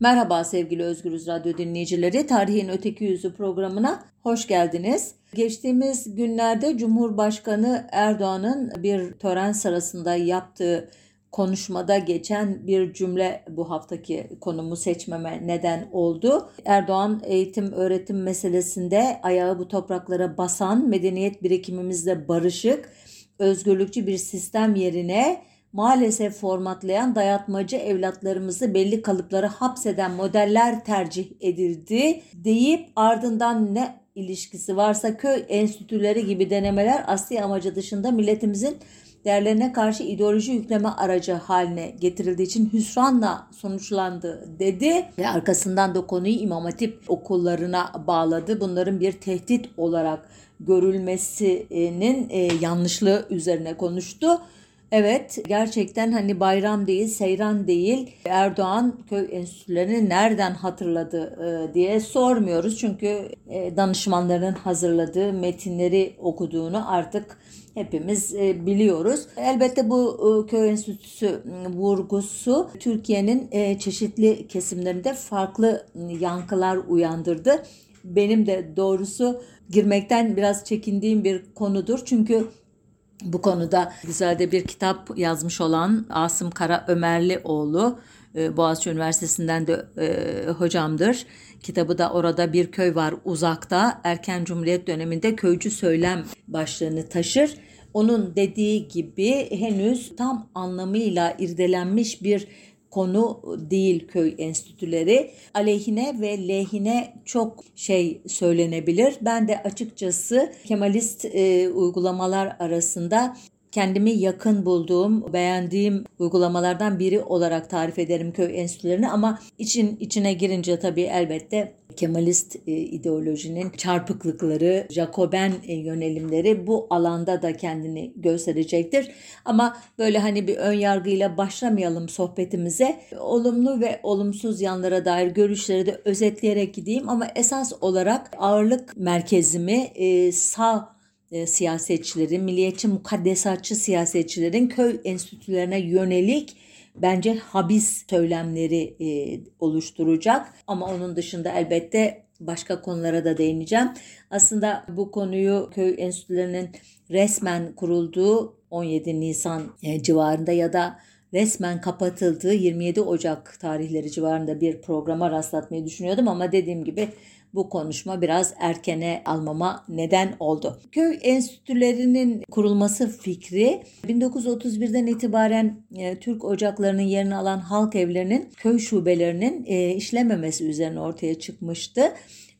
Merhaba sevgili Özgürüz Radyo dinleyicileri. Tarihin Öteki Yüzü programına hoş geldiniz. Geçtiğimiz günlerde Cumhurbaşkanı Erdoğan'ın bir tören sırasında yaptığı konuşmada geçen bir cümle bu haftaki konumu seçmeme neden oldu. Erdoğan eğitim öğretim meselesinde ayağı bu topraklara basan, medeniyet birikimimizle barışık, özgürlükçü bir sistem yerine maalesef formatlayan dayatmacı evlatlarımızı belli kalıplara hapseden modeller tercih edildi deyip ardından ne ilişkisi varsa köy enstitüleri gibi denemeler asli amacı dışında milletimizin değerlerine karşı ideoloji yükleme aracı haline getirildiği için hüsranla sonuçlandı dedi ve arkasından da konuyu İmam Hatip okullarına bağladı. Bunların bir tehdit olarak görülmesinin e, yanlışlığı üzerine konuştu. Evet gerçekten hani bayram değil, seyran değil Erdoğan köy enstitülerini nereden hatırladı e, diye sormuyoruz. Çünkü e, danışmanların hazırladığı metinleri okuduğunu artık hepimiz e, biliyoruz. Elbette bu köy enstitüsü vurgusu Türkiye'nin çeşitli kesimlerinde farklı yankılar uyandırdı. Benim de doğrusu girmekten biraz çekindiğim bir konudur. Çünkü bu konuda güzel de bir kitap yazmış olan Asım Kara Ömerlioğlu e, Boğaziçi Üniversitesi'nden de e, hocamdır. Kitabı da orada bir köy var uzakta. Erken Cumhuriyet döneminde köycü söylem başlığını taşır. Onun dediği gibi henüz tam anlamıyla irdelenmiş bir konu değil köy enstitüleri. Aleyhine ve lehine çok şey söylenebilir. Ben de açıkçası Kemalist e, uygulamalar arasında kendimi yakın bulduğum, beğendiğim uygulamalardan biri olarak tarif ederim köy enstitülerini ama için içine girince tabii elbette Kemalist e, ideolojinin çarpıklıkları, Jacoben e, yönelimleri bu alanda da kendini gösterecektir. Ama böyle hani bir ön yargıyla başlamayalım sohbetimize. Olumlu ve olumsuz yanlara dair görüşleri de özetleyerek gideyim ama esas olarak ağırlık merkezimi e, sağ e, siyasetçilerin, milliyetçi mukaddesatçı siyasetçilerin köy enstitülerine yönelik bence habis söylemleri e, oluşturacak. Ama onun dışında elbette başka konulara da değineceğim. Aslında bu konuyu köy enstitülerinin resmen kurulduğu 17 Nisan e, civarında ya da resmen kapatıldığı 27 Ocak tarihleri civarında bir programa rastlatmayı düşünüyordum ama dediğim gibi bu konuşma biraz erkene almama neden oldu. Köy enstitülerinin kurulması fikri 1931'den itibaren e, Türk ocaklarının yerini alan halk evlerinin köy şubelerinin e, işlememesi üzerine ortaya çıkmıştı.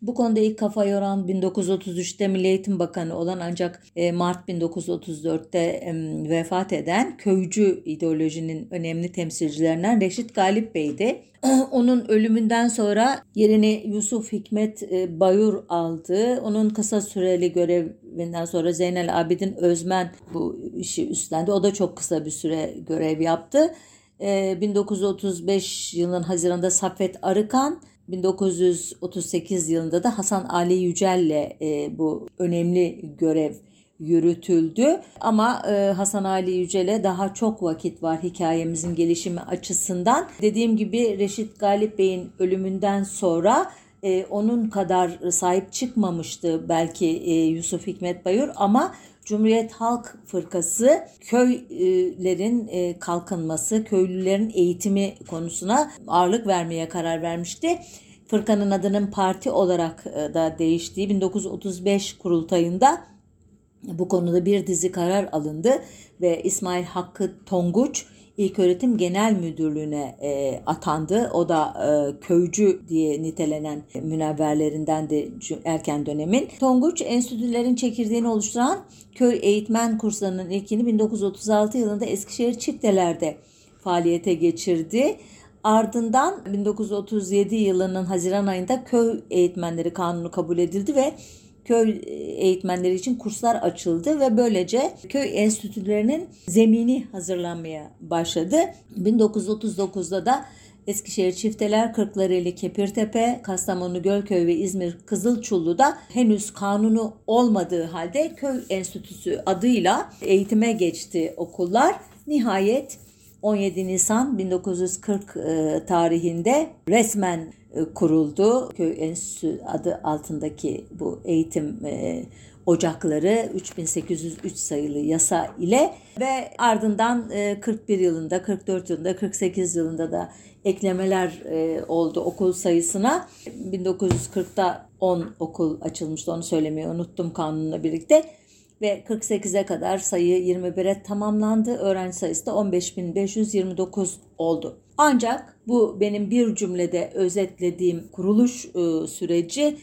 Bu konuda ilk kafa yoran 1933'te Milli Eğitim Bakanı olan ancak e, Mart 1934'te vefat eden köycü ideolojinin önemli temsilcilerinden Reşit Galip Bey'di. Onun ölümünden sonra yerini Yusuf Hikmet e, Bayur aldı. Onun kısa süreli görevinden sonra Zeynel Abidin Özmen bu işi üstlendi. O da çok kısa bir süre görev yaptı. 1935 e, yılının Haziran'da Safet Arıkan 1938 yılında da Hasan Ali Yücel'le e, bu önemli görev yürütüldü. Ama e, Hasan Ali Yücel'e daha çok vakit var hikayemizin gelişimi açısından. Dediğim gibi Reşit Galip Bey'in ölümünden sonra e, onun kadar sahip çıkmamıştı belki e, Yusuf Hikmet Bayur ama Cumhuriyet Halk Fırkası köylerin e, kalkınması, köylülerin eğitimi konusuna ağırlık vermeye karar vermişti. Fırkanın adının parti olarak e, da değiştiği 1935 kurultayında bu konuda bir dizi karar alındı ve İsmail Hakkı Tonguç İlköğretim Genel Müdürlüğü'ne e, atandı. O da e, köycü diye nitelenen münevverlerinden de erken dönemin. Tonguç enstitülerin çekirdeğini oluşturan köy eğitmen kurslarının ilkini 1936 yılında Eskişehir Çifteler'de faaliyete geçirdi. Ardından 1937 yılının Haziran ayında köy eğitmenleri kanunu kabul edildi ve köy eğitmenleri için kurslar açıldı ve böylece köy enstitülerinin zemini hazırlanmaya başladı. 1939'da da Eskişehir Çifteler, Kırklareli Kepirtepe, Kastamonu Gölköy ve İzmir Kızılçullu'da henüz kanunu olmadığı halde köy enstitüsü adıyla eğitime geçti okullar. Nihayet 17 Nisan 1940 e, tarihinde resmen kuruldu. Köy Enstitüsü adı altındaki bu eğitim e, ocakları 3803 sayılı yasa ile ve ardından 41 yılında, 44 yılında, 48 yılında da eklemeler oldu okul sayısına. 1940'da 10 okul açılmıştı onu söylemeyi unuttum kanunla birlikte ve 48'e kadar sayı 21'e tamamlandı. Öğrenci sayısı da 15.529 oldu. Ancak bu benim bir cümlede özetlediğim kuruluş e, süreci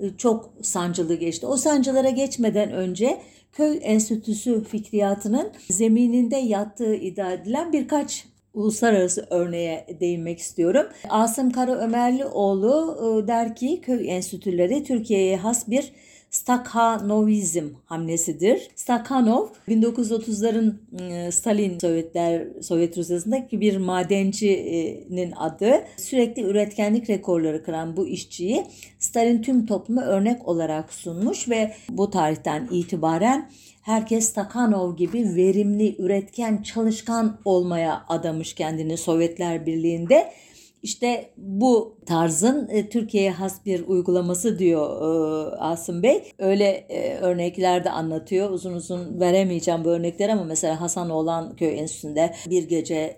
e, çok sancılı geçti. O sancılara geçmeden önce köy enstitüsü fikriyatının zemininde yattığı iddia edilen birkaç uluslararası örneğe değinmek istiyorum. Asım Kara Ömerlioğlu e, der ki köy enstitüleri Türkiye'ye has bir Stakhanovizm hamlesidir. Stakhanov 1930'ların ıı, Stalin Sovyetler Sovyet Rusyası'ndaki bir madencinin adı. Sürekli üretkenlik rekorları kıran bu işçiyi Stalin tüm topluma örnek olarak sunmuş ve bu tarihten itibaren herkes Stakhanov gibi verimli, üretken, çalışkan olmaya adamış kendini Sovyetler Birliği'nde. İşte bu tarzın e, Türkiye'ye has bir uygulaması diyor e, Asım Bey. Öyle e, örnekler de anlatıyor. Uzun uzun veremeyeceğim bu örnekleri ama mesela Hasan olan köy enstitüsünde bir gece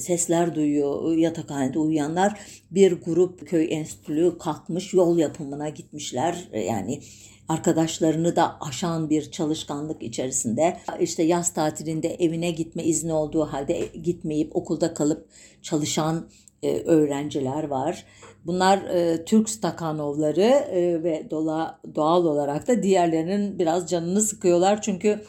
sesler duyuyor yatakhanede uyuyanlar. Bir grup köy enstitülü kalkmış yol yapımına gitmişler. Yani arkadaşlarını da aşan bir çalışkanlık içerisinde işte yaz tatilinde evine gitme izni olduğu halde gitmeyip okulda kalıp çalışan e, öğrenciler var. Bunlar e, Türk Stakhanovları e, ve dola, doğal olarak da diğerlerinin biraz canını sıkıyorlar. Çünkü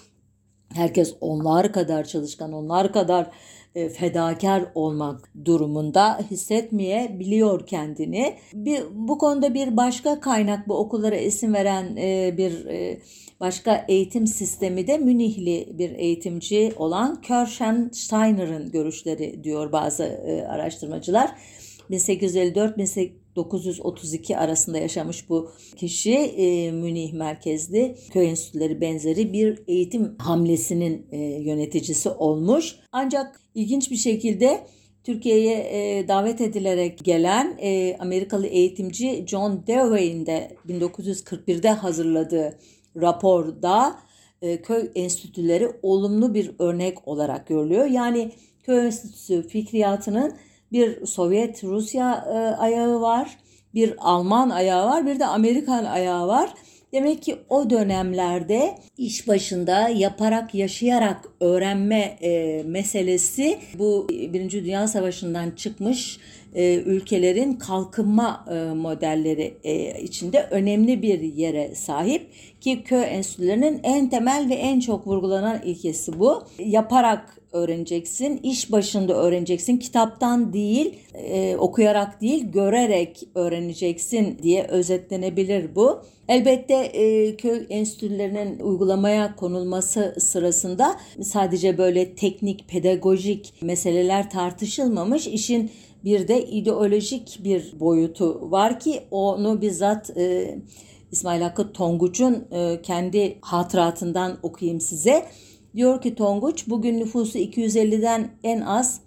herkes onlar kadar çalışkan, onlar kadar fedakar olmak durumunda hissetmeyebiliyor kendini. Bir, bu konuda bir başka kaynak bu okullara isim veren e, bir e, başka eğitim sistemi de Münihli bir eğitimci olan Körşen Steiner'ın görüşleri diyor bazı araştırmacılar. 1854-1932 arasında yaşamış bu kişi e, Münih merkezli köy enstitüleri benzeri bir eğitim hamlesinin e, yöneticisi olmuş. Ancak ilginç bir şekilde Türkiye'ye e, davet edilerek gelen e, Amerikalı eğitimci John Dewey'in de 1941'de hazırladığı raporda e, köy enstitüleri olumlu bir örnek olarak görülüyor. Yani köy enstitüsü fikriyatının bir Sovyet Rusya e, ayağı var, bir Alman ayağı var, bir de Amerikan ayağı var. Demek ki o dönemlerde iş başında yaparak, yaşayarak öğrenme e, meselesi bu Birinci Dünya Savaşı'ndan çıkmış e, ülkelerin kalkınma e, modelleri e, içinde önemli bir yere sahip ki köy enstitülerinin en temel ve en çok vurgulanan ilkesi bu. Yaparak öğreneceksin, iş başında öğreneceksin, kitaptan değil, e, okuyarak değil, görerek öğreneceksin diye özetlenebilir bu. Elbette e, köy enstitülerinin uygulamaya konulması sırasında sadece böyle teknik, pedagojik meseleler tartışılmamış. İşin bir de ideolojik bir boyutu var ki onu bizzat e, İsmail Hakkı Tonguç'un e, kendi hatıratından okuyayım size. Diyor ki Tonguç bugün nüfusu 250'den en az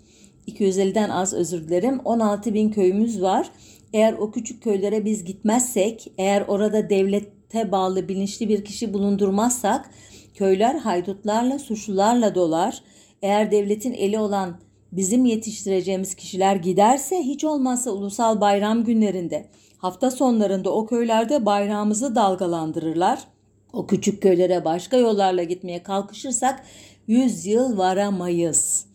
250'den az özür dilerim 16 bin köyümüz var. Eğer o küçük köylere biz gitmezsek, eğer orada devlete bağlı bilinçli bir kişi bulundurmazsak köyler haydutlarla, suçlularla dolar. Eğer devletin eli olan bizim yetiştireceğimiz kişiler giderse hiç olmazsa ulusal bayram günlerinde, hafta sonlarında o köylerde bayrağımızı dalgalandırırlar. O küçük köylere başka yollarla gitmeye kalkışırsak 100 yıl varamayız.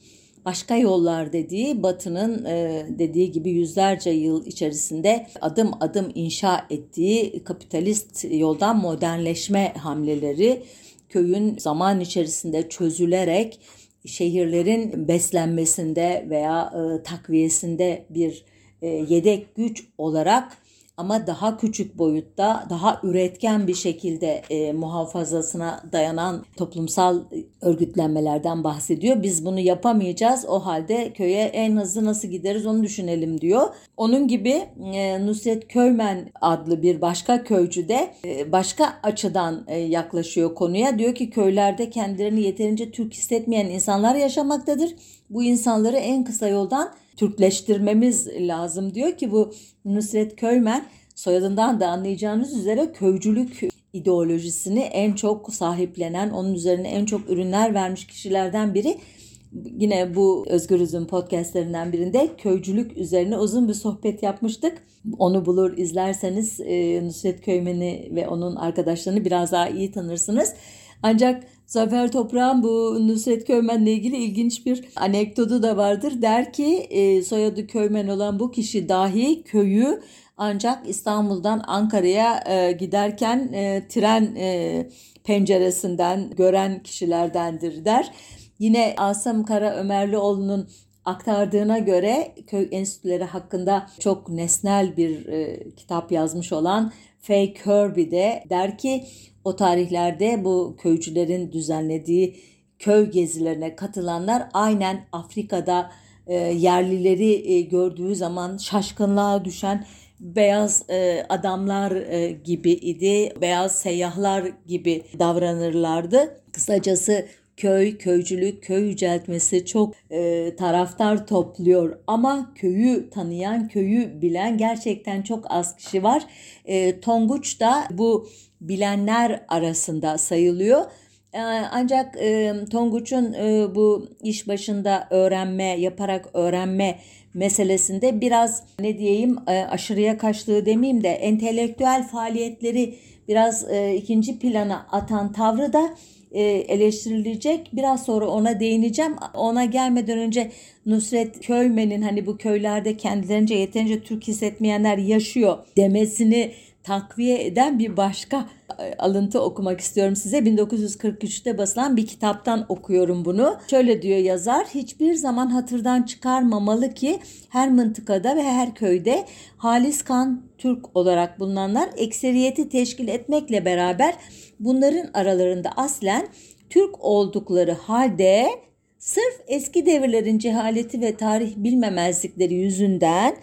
Başka yollar dediği Batı'nın e, dediği gibi yüzlerce yıl içerisinde adım adım inşa ettiği kapitalist yoldan modernleşme hamleleri köyün zaman içerisinde çözülerek şehirlerin beslenmesinde veya e, takviyesinde bir e, yedek güç olarak ama daha küçük boyutta, daha üretken bir şekilde e, muhafazasına dayanan toplumsal örgütlenmelerden bahsediyor. Biz bunu yapamayacağız. O halde köye en hızlı nasıl gideriz onu düşünelim diyor. Onun gibi e, Nusret Köymen adlı bir başka köycü de e, başka açıdan e, yaklaşıyor konuya. Diyor ki köylerde kendilerini yeterince Türk hissetmeyen insanlar yaşamaktadır. Bu insanları en kısa yoldan Türkleştirmemiz lazım diyor ki bu Nusret Köymen soyadından da anlayacağınız üzere köycülük ideolojisini en çok sahiplenen, onun üzerine en çok ürünler vermiş kişilerden biri. Yine bu Özgürüz'ün podcastlerinden birinde köycülük üzerine uzun bir sohbet yapmıştık. Onu bulur izlerseniz e, Nusret Köymen'i ve onun arkadaşlarını biraz daha iyi tanırsınız. Ancak Zafer Toprağ'ın bu Nusret Köymen'le ilgili ilginç bir anekdotu da vardır. Der ki e, soyadı Köymen olan bu kişi dahi köyü ancak İstanbul'dan Ankara'ya e, giderken e, tren e, penceresinden gören kişilerdendir der. Yine Asım Kara Ömerlioğlu'nun aktardığına göre köy enstitüleri hakkında çok nesnel bir e, kitap yazmış olan Fay Kirby de der ki o tarihlerde bu köycülerin düzenlediği köy gezilerine katılanlar aynen Afrika'da e, yerlileri e, gördüğü zaman şaşkınlığa düşen beyaz e, adamlar e, gibi idi. Beyaz seyyahlar gibi davranırlardı. Kısacası köy, köycülük, köy yüceltmesi çok e, taraftar topluyor. Ama köyü tanıyan, köyü bilen gerçekten çok az kişi var. E, Tonguç da bu bilenler arasında sayılıyor. E, ancak e, Tonguç'un e, bu iş başında öğrenme, yaparak öğrenme meselesinde biraz ne diyeyim aşırıya kaçtığı demeyeyim de entelektüel faaliyetleri biraz ikinci plana atan tavrı da eleştirilecek. Biraz sonra ona değineceğim. Ona gelmeden önce Nusret Köymen'in hani bu köylerde kendilerince yeterince Türk hissetmeyenler yaşıyor demesini takviye eden bir başka e, alıntı okumak istiyorum size. 1943'te basılan bir kitaptan okuyorum bunu. Şöyle diyor yazar, hiçbir zaman hatırdan çıkarmamalı ki her mıntıkada ve her köyde halis kan Türk olarak bulunanlar ekseriyeti teşkil etmekle beraber bunların aralarında aslen Türk oldukları halde sırf eski devirlerin cehaleti ve tarih bilmemezlikleri yüzünden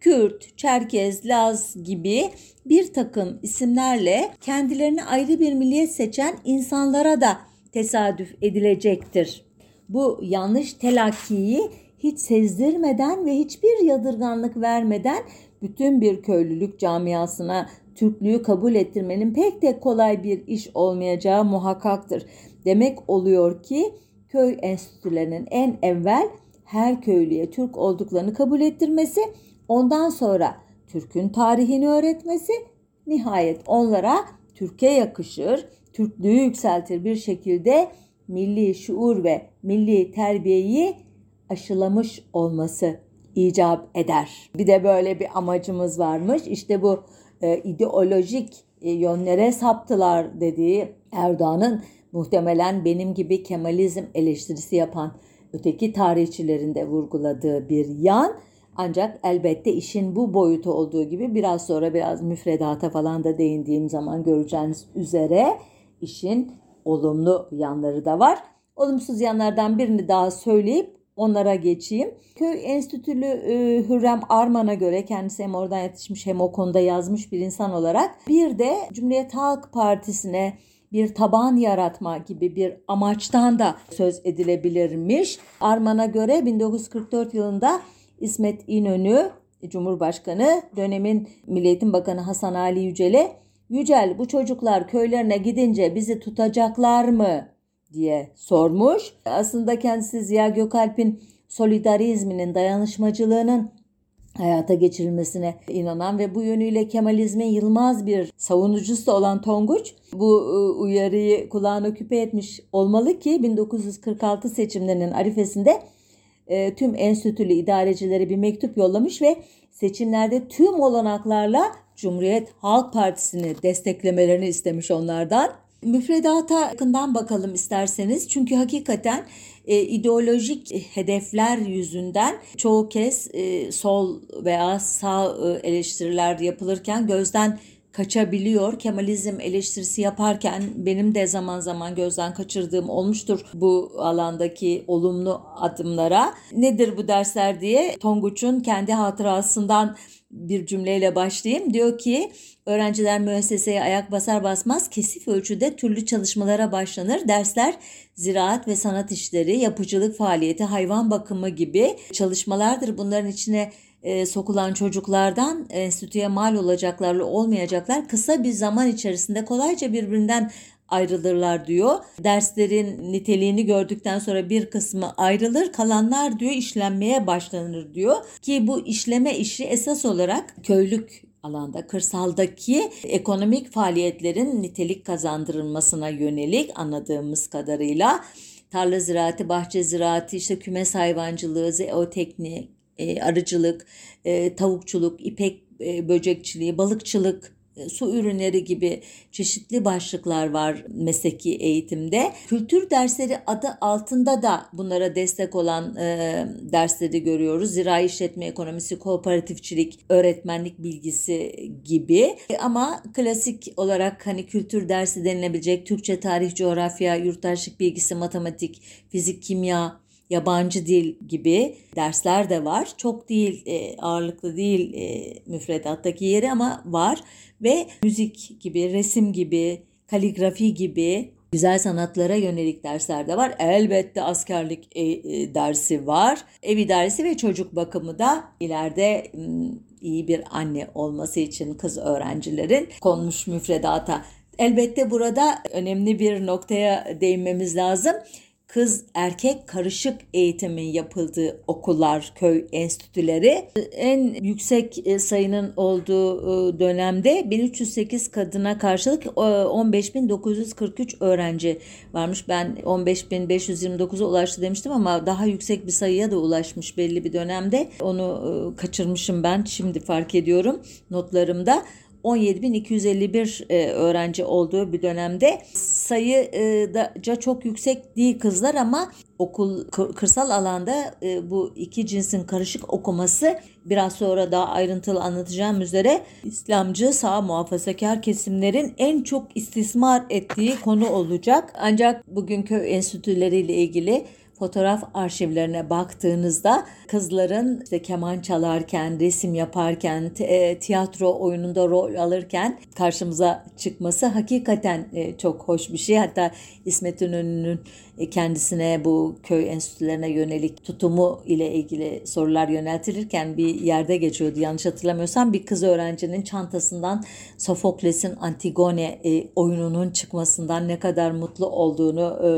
Kürt, Çerkez, Laz gibi bir takım isimlerle kendilerini ayrı bir milliyet seçen insanlara da tesadüf edilecektir. Bu yanlış telakkiyi hiç sezdirmeden ve hiçbir yadırganlık vermeden bütün bir köylülük camiasına Türklüğü kabul ettirmenin pek de kolay bir iş olmayacağı muhakkaktır. Demek oluyor ki köy enstitülerinin en evvel her köylüye Türk olduklarını kabul ettirmesi Ondan sonra Türk'ün tarihini öğretmesi nihayet onlara Türkiye yakışır, Türklüğü yükseltir bir şekilde milli şuur ve milli terbiyeyi aşılamış olması icap eder. Bir de böyle bir amacımız varmış. İşte bu e, ideolojik e, yönlere saptılar dediği Erdoğan'ın muhtemelen benim gibi Kemalizm eleştirisi yapan öteki tarihçilerin de vurguladığı bir yan ancak elbette işin bu boyutu olduğu gibi biraz sonra biraz müfredata falan da değindiğim zaman göreceğiniz üzere işin olumlu yanları da var. Olumsuz yanlardan birini daha söyleyip onlara geçeyim. Köy Enstitülü e, Hürrem Arman'a göre kendisi hem oradan yetişmiş hem o konuda yazmış bir insan olarak bir de Cumhuriyet Halk Partisi'ne bir taban yaratma gibi bir amaçtan da söz edilebilirmiş. Arman'a göre 1944 yılında İsmet İnönü Cumhurbaşkanı dönemin Milliyetin Bakanı Hasan Ali Yücel'e Yücel bu çocuklar köylerine gidince bizi tutacaklar mı diye sormuş. Aslında kendisi Ziya Gökalp'in solidarizminin, dayanışmacılığının hayata geçirilmesine inanan ve bu yönüyle Kemalizmin yılmaz bir savunucusu olan Tonguç bu ıı, uyarıyı kulağına küpe etmiş olmalı ki 1946 seçimlerinin arifesinde e, tüm enstitülü idarecilere bir mektup yollamış ve seçimlerde tüm olanaklarla Cumhuriyet Halk Partisi'ni desteklemelerini istemiş onlardan. Müfredata yakından bakalım isterseniz. Çünkü hakikaten e, ideolojik hedefler yüzünden çoğu kez e, sol veya sağ e, eleştiriler yapılırken gözden kaçabiliyor. Kemalizm eleştirisi yaparken benim de zaman zaman gözden kaçırdığım olmuştur bu alandaki olumlu adımlara. Nedir bu dersler diye Tonguç'un kendi hatırasından bir cümleyle başlayayım. Diyor ki öğrenciler müesseseye ayak basar basmaz kesif ölçüde türlü çalışmalara başlanır. Dersler ziraat ve sanat işleri, yapıcılık faaliyeti, hayvan bakımı gibi çalışmalardır. Bunların içine e, sokulan çocuklardan enstitüye mal olacaklarla olmayacaklar kısa bir zaman içerisinde kolayca birbirinden ayrılırlar diyor. Derslerin niteliğini gördükten sonra bir kısmı ayrılır, kalanlar diyor işlenmeye başlanır diyor. Ki bu işleme işi esas olarak köylük alanda kırsaldaki ekonomik faaliyetlerin nitelik kazandırılmasına yönelik anladığımız kadarıyla tarla ziraati, bahçe ziraati, işte kümes hayvancılığı, zeoteknik, e, arıcılık, e, tavukçuluk, ipek e, böcekçiliği, balıkçılık, su ürünleri gibi çeşitli başlıklar var mesleki eğitimde. Kültür dersleri adı altında da bunlara destek olan e, dersleri görüyoruz. Zirai işletme ekonomisi, kooperatifçilik, öğretmenlik bilgisi gibi. E, ama klasik olarak hani kültür dersi denilebilecek Türkçe, tarih, coğrafya, yurttaşlık bilgisi, matematik, fizik, kimya, yabancı dil gibi dersler de var. Çok değil, e, ağırlıklı değil e, müfredattaki yeri ama var. Ve müzik gibi, resim gibi, kaligrafi gibi güzel sanatlara yönelik dersler de var. Elbette askerlik e, e, dersi var. Ev idaresi ve çocuk bakımı da ileride iyi bir anne olması için kız öğrencilerin konmuş müfredata. Elbette burada önemli bir noktaya değinmemiz lazım kız erkek karışık eğitimin yapıldığı okullar, köy enstitüleri en yüksek e, sayının olduğu e, dönemde 1308 kadına karşılık 15.943 e, öğrenci varmış. Ben 15.529'a ulaştı demiştim ama daha yüksek bir sayıya da ulaşmış belli bir dönemde. Onu kaçırmışım ben şimdi fark ediyorum notlarımda. 17.251 e, öğrenci olduğu bir dönemde sayı e, da çok yüksek değil kızlar ama okul kırsal alanda e, bu iki cinsin karışık okuması biraz sonra daha ayrıntılı anlatacağım üzere İslamcı sağ muhafazakar kesimlerin en çok istismar ettiği konu olacak. Ancak bugün köy enstitüleriyle ilgili fotoğraf arşivlerine baktığınızda kızların işte keman çalarken, resim yaparken, e, tiyatro oyununda rol alırken karşımıza çıkması hakikaten e, çok hoş bir şey. Hatta İsmet İnönü'nün kendisine bu köy enstitülerine yönelik tutumu ile ilgili sorular yöneltilirken bir yerde geçiyordu yanlış hatırlamıyorsam bir kız öğrencinin çantasından Sofokles'in Antigone e, oyununun çıkmasından ne kadar mutlu olduğunu e,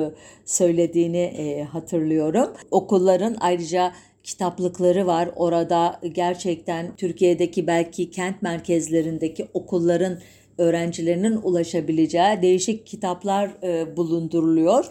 söylediğini e, hatırlıyorum. Okulların ayrıca kitaplıkları var. Orada gerçekten Türkiye'deki belki kent merkezlerindeki okulların öğrencilerinin ulaşabileceği değişik kitaplar e, bulunduruluyor.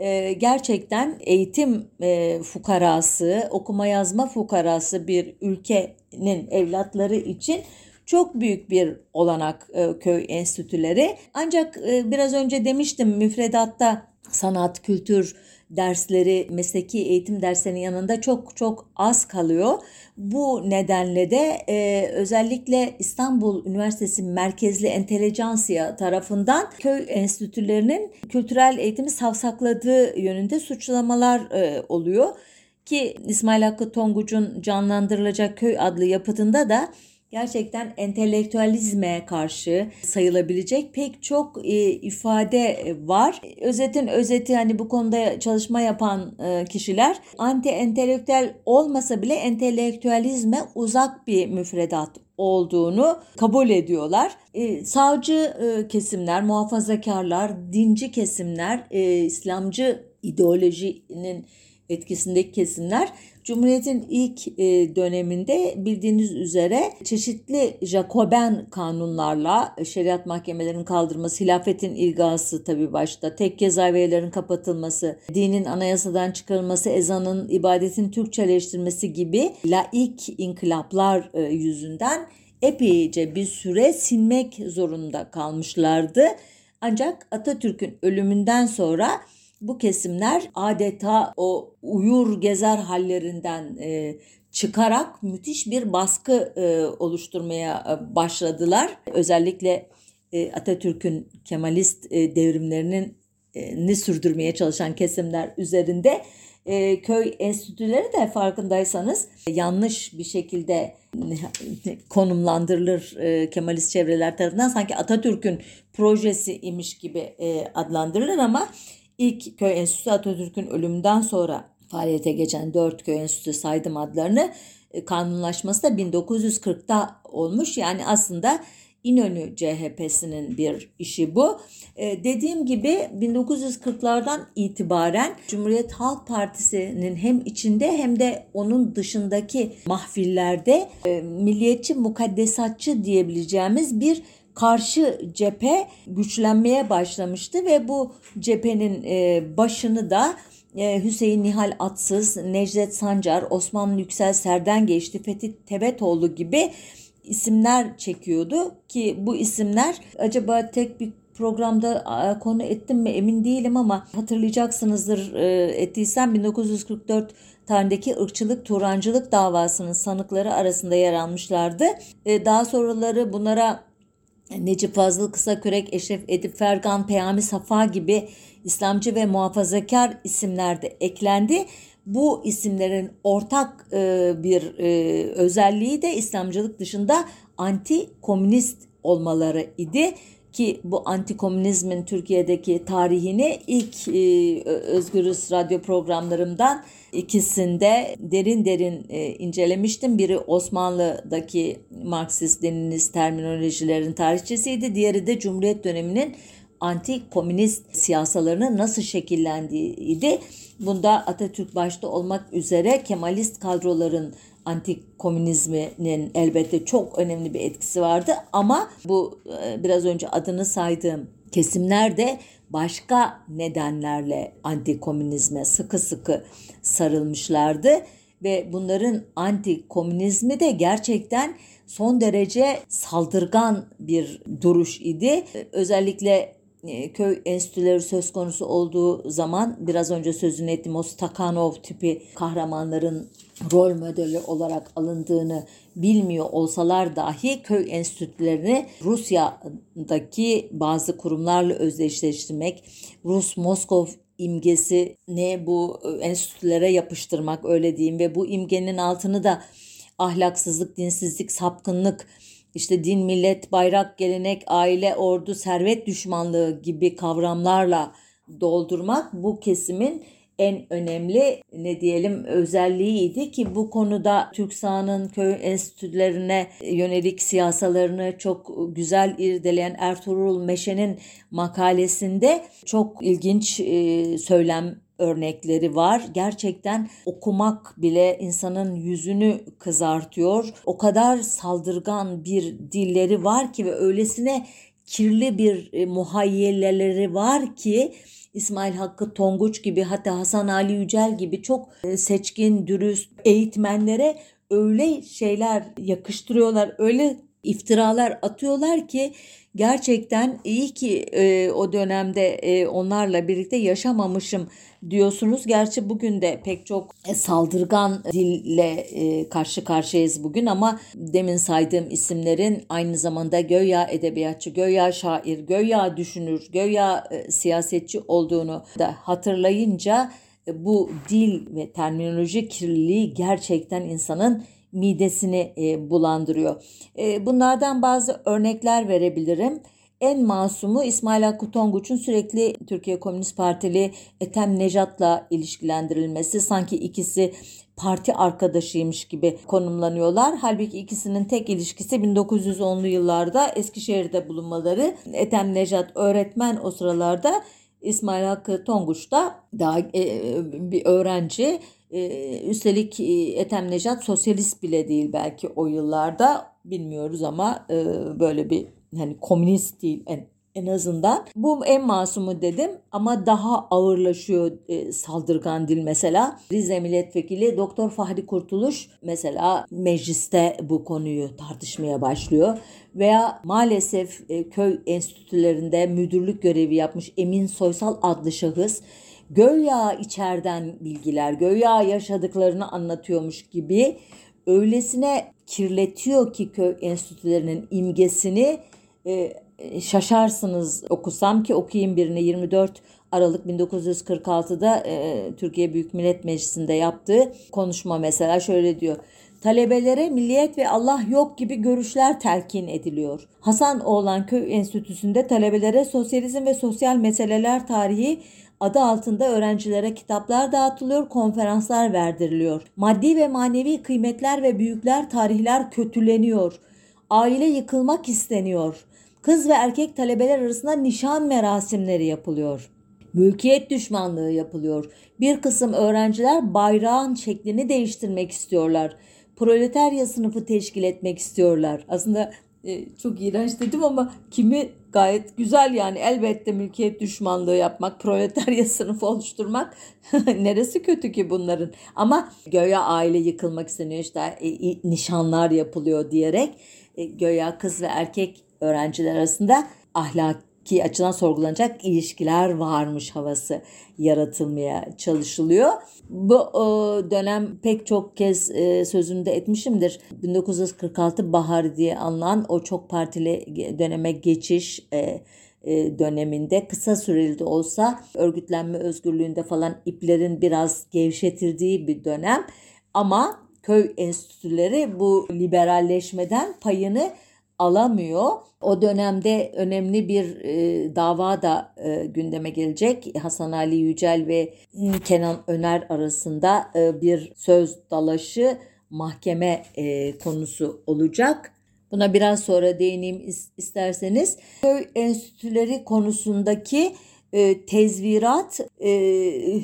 E, gerçekten eğitim e, fukarası, okuma yazma fukarası bir ülkenin evlatları için çok büyük bir olanak e, köy enstitüleri. Ancak e, biraz önce demiştim müfredatta sanat, kültür, dersleri, mesleki eğitim derslerinin yanında çok çok az kalıyor. Bu nedenle de e, özellikle İstanbul Üniversitesi merkezli entelejansiya tarafından köy enstitülerinin kültürel eğitimi savsakladığı yönünde suçlamalar e, oluyor. Ki İsmail Hakkı Tonguç'un canlandırılacak köy adlı yapıtında da gerçekten entelektüelizme karşı sayılabilecek pek çok e, ifade var. Özetin özeti hani bu konuda çalışma yapan e, kişiler anti entelektüel olmasa bile entelektüelizme uzak bir müfredat olduğunu kabul ediyorlar. E, sağcı e, kesimler, muhafazakarlar, dinci kesimler, e, İslamcı ideolojinin etkisindeki kesimler Cumhuriyet'in ilk e, döneminde bildiğiniz üzere çeşitli Jacoben kanunlarla şeriat mahkemelerinin kaldırması, hilafetin ilgası tabi başta, tekke zaviyelerin kapatılması, dinin anayasadan çıkarılması, ezanın, ibadetin Türkçeleştirmesi gibi laik inkılaplar e, yüzünden epeyce bir süre sinmek zorunda kalmışlardı. Ancak Atatürk'ün ölümünden sonra bu kesimler adeta o uyur gezer hallerinden e, çıkarak müthiş bir baskı e, oluşturmaya e, başladılar. Özellikle e, Atatürk'ün Kemalist e, devrimlerinin e, ni sürdürmeye çalışan kesimler üzerinde e, köy enstitüleri de farkındaysanız yanlış bir şekilde konumlandırılır e, Kemalist çevreler tarafından sanki Atatürk'ün projesi imiş gibi e, adlandırılır ama ilk köy enstitüsü Atatürk'ün ölümünden sonra faaliyete geçen dört köy enstitüsü saydım adlarını e, kanunlaşması da 1940'ta olmuş yani aslında İnönü CHP'sinin bir işi bu. Ee, dediğim gibi 1940'lardan itibaren Cumhuriyet Halk Partisi'nin hem içinde hem de onun dışındaki mahfillerde e, milliyetçi mukaddesatçı diyebileceğimiz bir karşı cephe güçlenmeye başlamıştı ve bu cephenin e, başını da e, Hüseyin Nihal Atsız, Necdet Sancar, Osman Yüksel Serden geçti, Fethi Tebetoğlu gibi isimler çekiyordu ki bu isimler acaba tek bir programda konu ettim mi emin değilim ama hatırlayacaksınızdır e, ettiysem 1944 tarihindeki ırkçılık Turancılık davasının sanıkları arasında yer almışlardı. Daha sonraları bunlara Necip Fazıl Kısakürek, Eşref Edip Fergan, Peyami Safa gibi İslamcı ve muhafazakar isimler de eklendi. Bu isimlerin ortak e, bir e, özelliği de İslamcılık dışında anti-komünist olmaları idi ki bu antikomünizmin Türkiye'deki tarihini ilk e, Özgürüz radyo programlarımdan ikisinde derin derin e, incelemiştim. Biri Osmanlı'daki Marksist, Leninist terminolojilerin tarihçesiydi. Diğeri de Cumhuriyet döneminin anti-komünist siyasalarının nasıl şekillendiğiydi. Bunda Atatürk başta olmak üzere Kemalist kadroların anti-komünizminin elbette çok önemli bir etkisi vardı ama bu e, biraz önce adını saydığım kesimler de başka nedenlerle anti-komünizme sıkı sıkı sarılmışlardı ve bunların anti-komünizmi de gerçekten son derece saldırgan bir duruş idi. Özellikle köy enstitüleri söz konusu olduğu zaman biraz önce sözünü ettiğim o Stakhanov tipi kahramanların rol modeli olarak alındığını bilmiyor olsalar dahi köy enstitülerini Rusya'daki bazı kurumlarla özdeşleştirmek, Rus Moskov imgesi ne bu e, enstitülere yapıştırmak öyle diyeyim ve bu imgenin altını da ahlaksızlık, dinsizlik, sapkınlık işte din, millet, bayrak, gelenek, aile, ordu, servet düşmanlığı gibi kavramlarla doldurmak bu kesimin en önemli ne diyelim özelliğiydi ki bu konuda Türk sahanın köy enstitülerine yönelik siyasalarını çok güzel irdeleyen Ertuğrul Meşe'nin makalesinde çok ilginç söylem örnekleri var. Gerçekten okumak bile insanın yüzünü kızartıyor. O kadar saldırgan bir dilleri var ki ve öylesine kirli bir e, muhayyeleleri var ki İsmail Hakkı Tonguç gibi hatta Hasan Ali Yücel gibi çok e, seçkin, dürüst eğitmenlere öyle şeyler yakıştırıyorlar. Öyle iftiralar atıyorlar ki gerçekten iyi ki e, o dönemde e, onlarla birlikte yaşamamışım diyorsunuz. Gerçi bugün de pek çok e, saldırgan dille e, karşı karşıyayız bugün ama demin saydığım isimlerin aynı zamanda göya edebiyatçı, göya şair, göya düşünür, göya e, siyasetçi olduğunu da hatırlayınca bu dil ve terminoloji kirliliği gerçekten insanın midesini bulandırıyor. bunlardan bazı örnekler verebilirim en masumu İsmail Hakkı Tonguç'un sürekli Türkiye Komünist Partili Ethem Nejat'la ilişkilendirilmesi sanki ikisi parti arkadaşıymış gibi konumlanıyorlar. Halbuki ikisinin tek ilişkisi 1910'lu yıllarda Eskişehir'de bulunmaları. Ethem Nejat öğretmen o sıralarda İsmail Hakkı Tonguç da daha e, bir öğrenci. Üstelik Ethem Nejat sosyalist bile değil belki o yıllarda bilmiyoruz ama böyle bir hani komünist değil en en azından. Bu en masumu dedim ama daha ağırlaşıyor e, saldırgan dil mesela. Rize Milletvekili Doktor Fahri Kurtuluş mesela mecliste bu konuyu tartışmaya başlıyor. Veya maalesef e, köy enstitülerinde müdürlük görevi yapmış Emin Soysal adlı şahıs göya içeriden bilgiler, göya yaşadıklarını anlatıyormuş gibi öylesine kirletiyor ki köy enstitülerinin imgesini e, şaşarsınız okusam ki okuyayım birini 24 Aralık 1946'da e, Türkiye Büyük Millet Meclisi'nde yaptığı konuşma mesela şöyle diyor. Talebelere milliyet ve Allah yok gibi görüşler telkin ediliyor. Hasan Oğlan Köy Enstitüsü'nde talebelere sosyalizm ve sosyal meseleler tarihi adı altında öğrencilere kitaplar dağıtılıyor, konferanslar verdiriliyor. Maddi ve manevi kıymetler ve büyükler tarihler kötüleniyor. Aile yıkılmak isteniyor. Kız ve erkek talebeler arasında nişan merasimleri yapılıyor. Mülkiyet düşmanlığı yapılıyor. Bir kısım öğrenciler bayrağın şeklini değiştirmek istiyorlar. Proletarya sınıfı teşkil etmek istiyorlar. Aslında e, çok iğrenç dedim ama kimi gayet güzel yani elbette mülkiyet düşmanlığı yapmak, proletarya sınıfı oluşturmak neresi kötü ki bunların? Ama göya aile yıkılmak isteniyor işte e, nişanlar yapılıyor diyerek e, göya kız ve erkek öğrenciler arasında ahlaki açıdan sorgulanacak ilişkiler varmış havası yaratılmaya çalışılıyor. Bu dönem pek çok kez e, sözünde etmişimdir. 1946 Bahar diye anılan o çok partili döneme geçiş e, e, döneminde kısa süreli de olsa örgütlenme özgürlüğünde falan iplerin biraz gevşetildiği bir dönem ama köy enstitüleri bu liberalleşmeden payını alamıyor. O dönemde önemli bir e, dava da e, gündeme gelecek. Hasan Ali Yücel ve Kenan Öner arasında e, bir söz dalaşı mahkeme e, konusu olacak. Buna biraz sonra değineyim isterseniz. Köy enstitüleri konusundaki e, tezvirat e,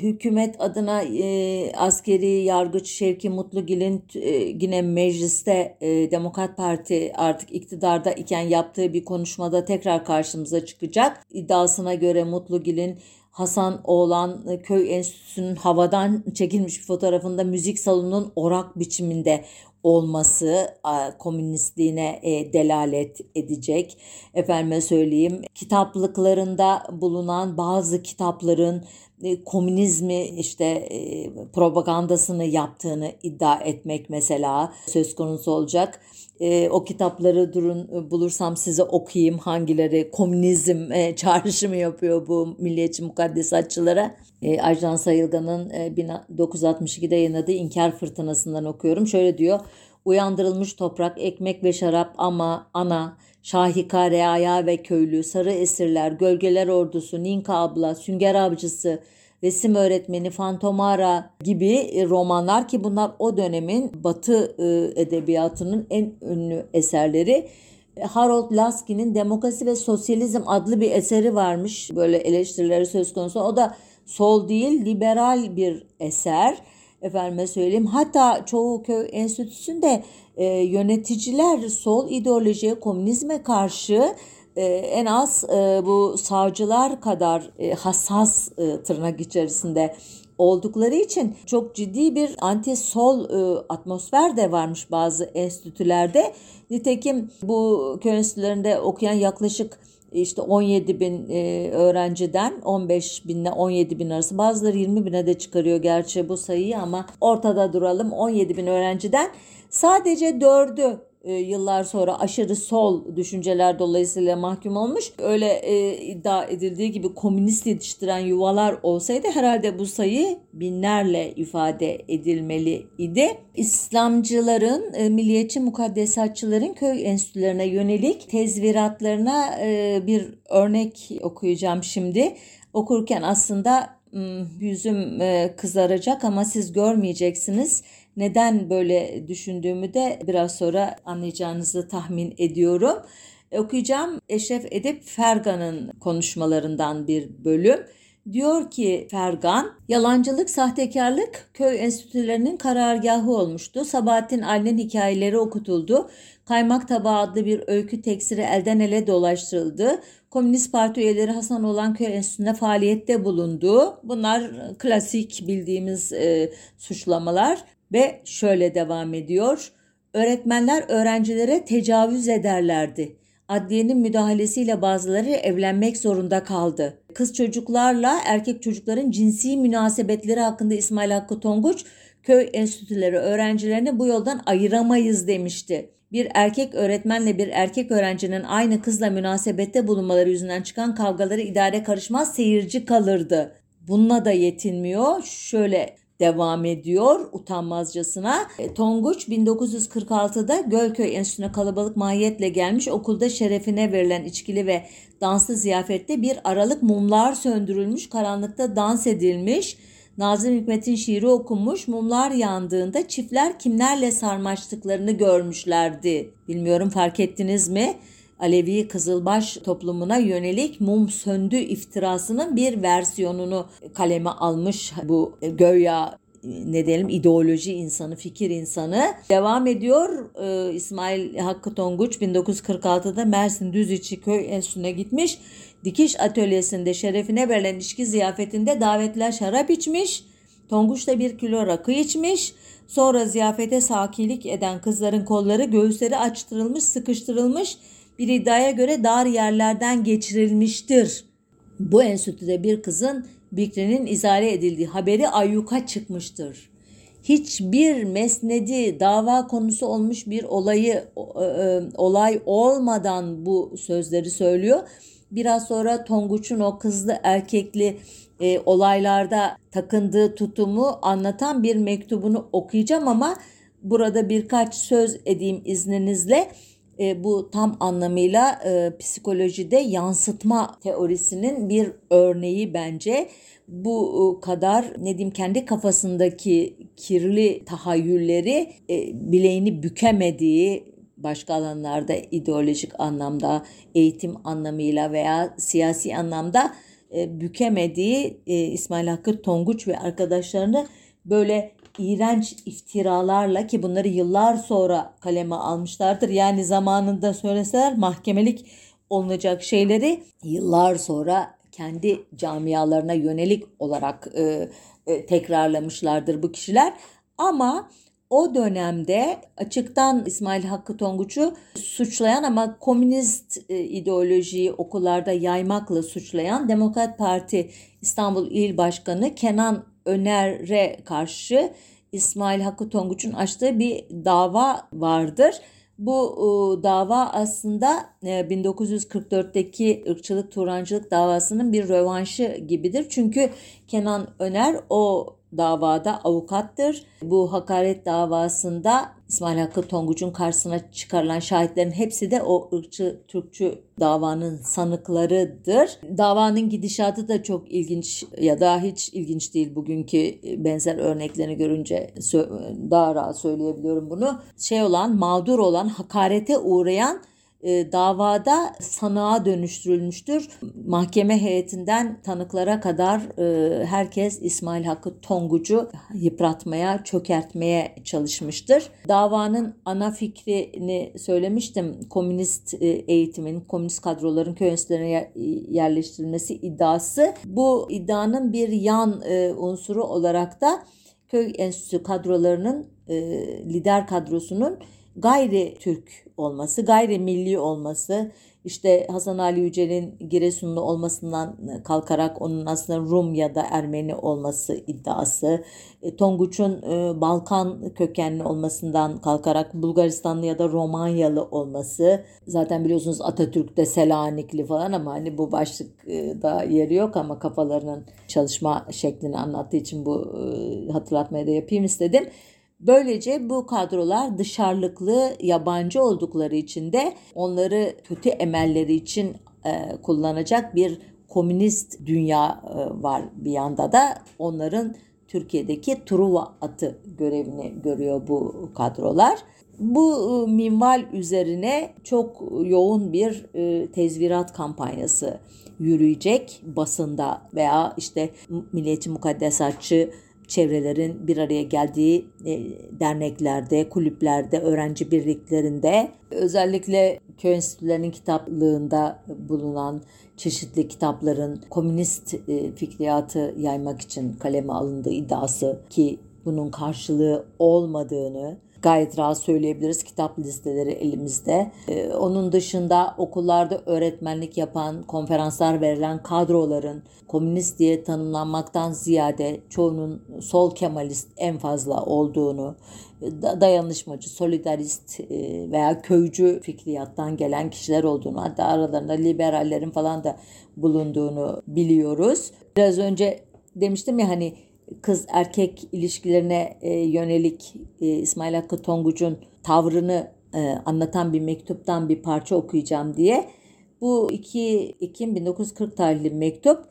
hükümet adına e, askeri yargıç Şevki Mutlugil'in e, yine mecliste e, Demokrat Parti artık iktidarda iken yaptığı bir konuşmada tekrar karşımıza çıkacak. İddiasına göre Mutlugil'in Hasan Oğlan Köy Enstitüsü'nün havadan çekilmiş bir fotoğrafında müzik salonunun orak biçiminde olması komünistliğine e, delalet edecek. Efendime söyleyeyim kitaplıklarında bulunan bazı kitapların e, komünizmi işte e, propagandasını yaptığını iddia etmek mesela söz konusu olacak. E, o kitapları durun e, bulursam size okuyayım hangileri komünizm e, çağrışımı yapıyor bu milliyetçi mukaddesatçılara. E, Ajdan Sayılgan'ın e, 1962'de yayınladığı İnkar Fırtınası'ndan okuyorum. Şöyle diyor. Uyandırılmış toprak, ekmek ve şarap ama ana, Şahika, Reaya ve Köylü, Sarı Esirler, Gölgeler Ordusu, Ninka Abla, Sünger Avcısı, resim öğretmeni Fantomara gibi e, romanlar ki bunlar o dönemin Batı e, edebiyatının en ünlü eserleri. Harold Lasky'nin Demokrasi ve Sosyalizm adlı bir eseri varmış. Böyle eleştirileri söz konusu. O da sol değil liberal bir eser. Efendime söyleyeyim. Hatta çoğu köy enstitüsünde e, yöneticiler sol ideolojiye, komünizme karşı e, en az e, bu sağcılar kadar e, hassas e, tırnak içerisinde oldukları için çok ciddi bir anti-sol e, atmosfer de varmış bazı enstitülerde. Nitekim bu köy enstitülerinde okuyan yaklaşık işte 17 bin e, öğrenciden 15 binle 17 bin arası bazıları 20 bine de çıkarıyor gerçi bu sayıyı ama ortada duralım 17 bin öğrenciden sadece dördü e, yıllar sonra aşırı sol düşünceler dolayısıyla mahkum olmuş. Öyle e, iddia edildiği gibi komünist yetiştiren yuvalar olsaydı herhalde bu sayı binlerle ifade edilmeli idi. İslamcıların, e, milliyetçi mukaddesatçıların köy enstitülerine yönelik tezviratlarına e, bir örnek okuyacağım şimdi. Okurken aslında yüzüm e, kızaracak ama siz görmeyeceksiniz. Neden böyle düşündüğümü de biraz sonra anlayacağınızı tahmin ediyorum. Okuyacağım Eşref Edip Fergan'ın konuşmalarından bir bölüm. Diyor ki Fergan, yalancılık, sahtekarlık köy enstitülerinin karargahı olmuştu. Sabahattin Ali'nin hikayeleri okutuldu. Kaymak Tabağı adlı bir öykü tekstiri elden ele dolaştırıldı. Komünist Parti üyeleri Hasan olan Köy Enstitüsü'nde faaliyette bulundu. Bunlar klasik bildiğimiz e, suçlamalar ve şöyle devam ediyor. Öğretmenler öğrencilere tecavüz ederlerdi. Adliyenin müdahalesiyle bazıları evlenmek zorunda kaldı. Kız çocuklarla erkek çocukların cinsi münasebetleri hakkında İsmail Hakkı Tonguç köy enstitüleri öğrencilerini bu yoldan ayıramayız demişti. Bir erkek öğretmenle bir erkek öğrencinin aynı kızla münasebette bulunmaları yüzünden çıkan kavgaları idare karışmaz seyirci kalırdı. Bununla da yetinmiyor. Şöyle devam ediyor utanmazcasına. E, Tonguç 1946'da Gölköy Enstitüsü'ne kalabalık mahiyetle gelmiş okulda şerefine verilen içkili ve danslı ziyafette bir aralık mumlar söndürülmüş karanlıkta dans edilmiş. Nazım Hikmet'in şiiri okunmuş, mumlar yandığında çiftler kimlerle sarmaştıklarını görmüşlerdi. Bilmiyorum fark ettiniz mi? Alevi Kızılbaş toplumuna yönelik mum söndü iftirasının bir versiyonunu kaleme almış bu göya ne diyelim ideoloji insanı, fikir insanı. Devam ediyor ee, İsmail Hakkı Tonguç 1946'da Mersin Düziçi Köy Enstitüsü'ne gitmiş. Dikiş atölyesinde şerefine verilen içki ziyafetinde davetler şarap içmiş. Tonguç da bir kilo rakı içmiş. Sonra ziyafete sakilik eden kızların kolları göğüsleri açtırılmış, sıkıştırılmış bir iddiaya göre dar yerlerden geçirilmiştir. Bu enstitüde bir kızın Bikri'nin izale edildiği haberi ayyuka çıkmıştır. Hiçbir mesnedi dava konusu olmuş bir olayı e, e, olay olmadan bu sözleri söylüyor. Biraz sonra Tonguç'un o kızlı erkekli e, olaylarda takındığı tutumu anlatan bir mektubunu okuyacağım ama burada birkaç söz edeyim izninizle e, bu tam anlamıyla e, psikolojide yansıtma teorisinin bir örneği bence. Bu e, kadar ne diyeyim kendi kafasındaki kirli tahayyülleri e, bileğini bükemediği başka alanlarda ideolojik anlamda, eğitim anlamıyla veya siyasi anlamda e, bükemediği e, İsmail Hakkı Tonguç ve arkadaşlarını böyle iğrenç iftiralarla ki bunları yıllar sonra kaleme almışlardır. Yani zamanında söyleseler mahkemelik olunacak şeyleri yıllar sonra kendi camialarına yönelik olarak e, e, tekrarlamışlardır bu kişiler. Ama o dönemde açıktan İsmail Hakkı Tonguç'u suçlayan ama komünist e, ideolojiyi okullarda yaymakla suçlayan Demokrat Parti İstanbul İl Başkanı Kenan Öner'e karşı İsmail Hakkı Tonguç'un açtığı bir dava vardır. Bu e, dava aslında e, 1944'teki ırkçılık turancılık davasının bir rövanşı gibidir. Çünkü Kenan Öner o davada avukattır. Bu hakaret davasında İsmail Hakkı Tonguç'un karşısına çıkarılan şahitlerin hepsi de o ırkçı Türkçü davanın sanıklarıdır. Davanın gidişatı da çok ilginç ya da hiç ilginç değil bugünkü benzer örneklerini görünce daha rahat söyleyebiliyorum bunu. Şey olan mağdur olan hakarete uğrayan davada sanığa dönüştürülmüştür. Mahkeme heyetinden tanıklara kadar e, herkes İsmail Hakkı Tonguç'u yıpratmaya, çökertmeye çalışmıştır. Davanın ana fikrini söylemiştim. Komünist e, eğitimin, komünist kadroların köy enstitülerine yerleştirilmesi iddiası. Bu iddianın bir yan unsuru olarak da köy enstitüsü kadrolarının lider kadrosunun gayri Türk olması, gayri milli olması, işte Hasan Ali Yücel'in Giresunlu olmasından kalkarak onun aslında Rum ya da Ermeni olması iddiası, e, Tonguç'un e, Balkan kökenli olmasından kalkarak Bulgaristanlı ya da Romanyalı olması, zaten biliyorsunuz Atatürk'te Selanikli falan ama hani bu başlıkta yeri yok ama kafalarının çalışma şeklini anlattığı için bu e, hatırlatmayı da yapayım istedim. Böylece bu kadrolar dışarılıklı, yabancı oldukları için de onları kötü emelleri için e, kullanacak bir komünist dünya e, var bir yanda da onların Türkiye'deki Truva atı görevini görüyor bu kadrolar. Bu e, minval üzerine çok yoğun bir e, tezvirat kampanyası yürüyecek basında veya işte milliyetçi mukaddesatçı çevrelerin bir araya geldiği e, derneklerde, kulüplerde, öğrenci birliklerinde özellikle köy enstitülerinin kitaplığında bulunan çeşitli kitapların komünist e, fikriyatı yaymak için kaleme alındığı iddiası ki bunun karşılığı olmadığını gayet rahat söyleyebiliriz. Kitap listeleri elimizde. Ee, onun dışında okullarda öğretmenlik yapan, konferanslar verilen kadroların komünist diye tanımlanmaktan ziyade çoğunun sol kemalist en fazla olduğunu, dayanışmacı, solidarist e, veya köycü fikriyattan gelen kişiler olduğunu hatta aralarında liberallerin falan da bulunduğunu biliyoruz. Biraz önce demiştim ya hani kız erkek ilişkilerine e, yönelik e, İsmail Hakkı Tonguç'un tavrını e, anlatan bir mektuptan bir parça okuyacağım diye. Bu 2 Ekim 1940 tarihli mektup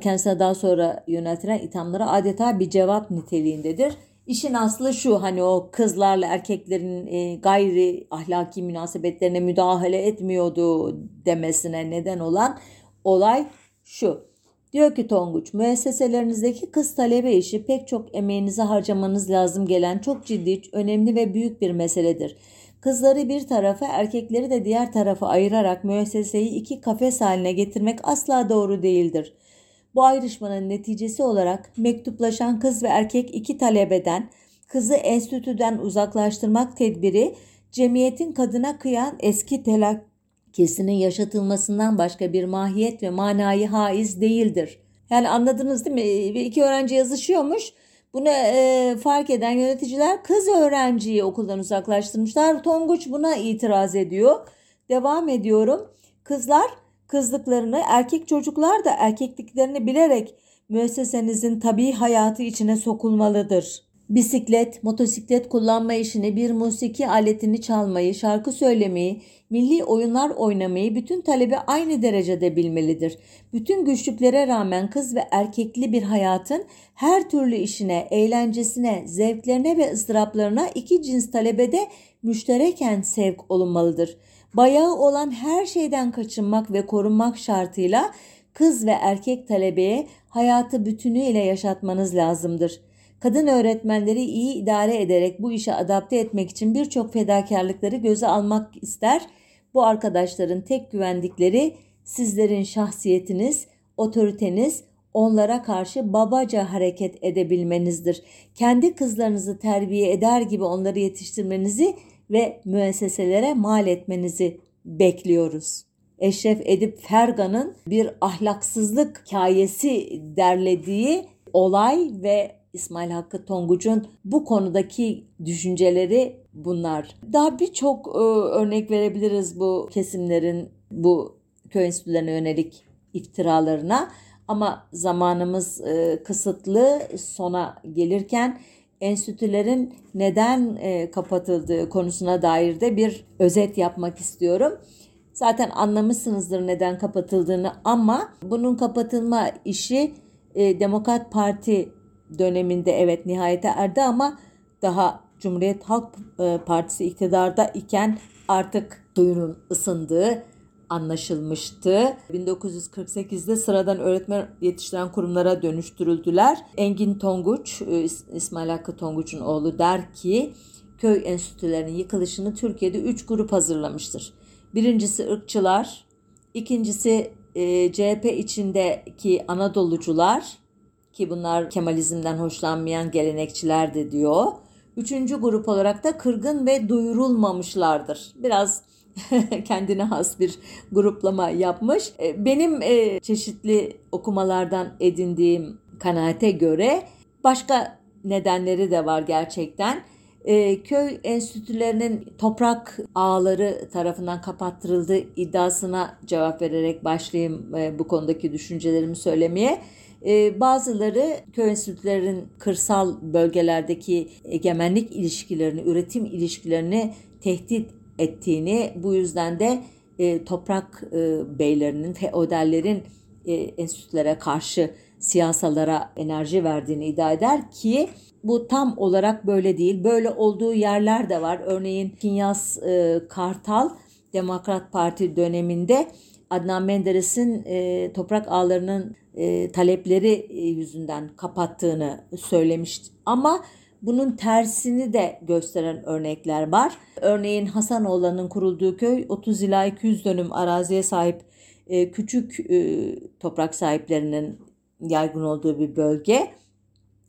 kendisine daha sonra yöneltilen ithamlara adeta bir cevap niteliğindedir. İşin aslı şu hani o kızlarla erkeklerin gayri ahlaki münasebetlerine müdahale etmiyordu demesine neden olan olay şu. Diyor ki Tonguç, müesseselerinizdeki kız talebe işi pek çok emeğinizi harcamanız lazım gelen çok ciddi, önemli ve büyük bir meseledir. Kızları bir tarafa, erkekleri de diğer tarafa ayırarak müesseseyi iki kafes haline getirmek asla doğru değildir. Bu ayrışmanın neticesi olarak mektuplaşan kız ve erkek iki talebeden kızı enstitüden uzaklaştırmak tedbiri cemiyetin kadına kıyan eski telak kesinin yaşatılmasından başka bir mahiyet ve manayı haiz değildir. Yani anladınız değil mi? İki öğrenci yazışıyormuş. Bunu e, fark eden yöneticiler kız öğrenciyi okuldan uzaklaştırmışlar. Tonguç buna itiraz ediyor. Devam ediyorum. Kızlar kızlıklarını, erkek çocuklar da erkekliklerini bilerek müessesenizin tabi hayatı içine sokulmalıdır. Bisiklet, motosiklet kullanma işini, bir musiki aletini çalmayı, şarkı söylemeyi, milli oyunlar oynamayı bütün talebe aynı derecede bilmelidir. Bütün güçlüklere rağmen kız ve erkekli bir hayatın her türlü işine, eğlencesine, zevklerine ve ıstıraplarına iki cins talebede müştereken sevk olunmalıdır. Bayağı olan her şeyden kaçınmak ve korunmak şartıyla kız ve erkek talebeye hayatı bütünüyle yaşatmanız lazımdır.'' Kadın öğretmenleri iyi idare ederek bu işe adapte etmek için birçok fedakarlıkları göze almak ister. Bu arkadaşların tek güvendikleri sizlerin şahsiyetiniz, otoriteniz, onlara karşı babaca hareket edebilmenizdir. Kendi kızlarınızı terbiye eder gibi onları yetiştirmenizi ve müesseselere mal etmenizi bekliyoruz. Eşref Edip Fergan'ın bir ahlaksızlık hikayesi derlediği olay ve İsmail Hakkı Tonguç'un bu konudaki düşünceleri bunlar. Daha birçok e, örnek verebiliriz bu kesimlerin bu köy enstitülerine yönelik iftiralarına. Ama zamanımız e, kısıtlı sona gelirken enstitülerin neden e, kapatıldığı konusuna dair de bir özet yapmak istiyorum. Zaten anlamışsınızdır neden kapatıldığını ama bunun kapatılma işi e, Demokrat Parti döneminde evet nihayete erdi ama daha Cumhuriyet Halk e, Partisi iktidarda iken artık suyunun ısındığı anlaşılmıştı. 1948'de sıradan öğretmen yetiştiren kurumlara dönüştürüldüler. Engin Tonguç, e, İsmail Hakkı Tonguç'un oğlu der ki köy enstitülerinin yıkılışını Türkiye'de 3 grup hazırlamıştır. Birincisi ırkçılar, ikincisi e, CHP içindeki Anadolucular, ki bunlar Kemalizmden hoşlanmayan gelenekçiler de diyor. Üçüncü grup olarak da kırgın ve duyurulmamışlardır. Biraz kendine has bir gruplama yapmış. E, benim e, çeşitli okumalardan edindiğim kanaate göre başka nedenleri de var gerçekten. E, köy enstitülerinin toprak ağları tarafından kapattırıldığı iddiasına cevap vererek başlayayım bu konudaki düşüncelerimi söylemeye. Ee, bazıları köy enstitülerin kırsal bölgelerdeki egemenlik ilişkilerini, üretim ilişkilerini tehdit ettiğini, bu yüzden de e, toprak e, beylerinin, feodallerin e, enstitülere karşı siyasalara enerji verdiğini iddia eder ki bu tam olarak böyle değil. Böyle olduğu yerler de var. Örneğin Kinyas e, Kartal Demokrat Parti döneminde Adnan Menderes'in e, toprak ağlarının e, talepleri e, yüzünden kapattığını söylemiş. Ama bunun tersini de gösteren örnekler var. Örneğin Hasanoğlan'ın kurulduğu köy 30 ila 200 dönüm araziye sahip e, küçük e, toprak sahiplerinin yaygın olduğu bir bölge.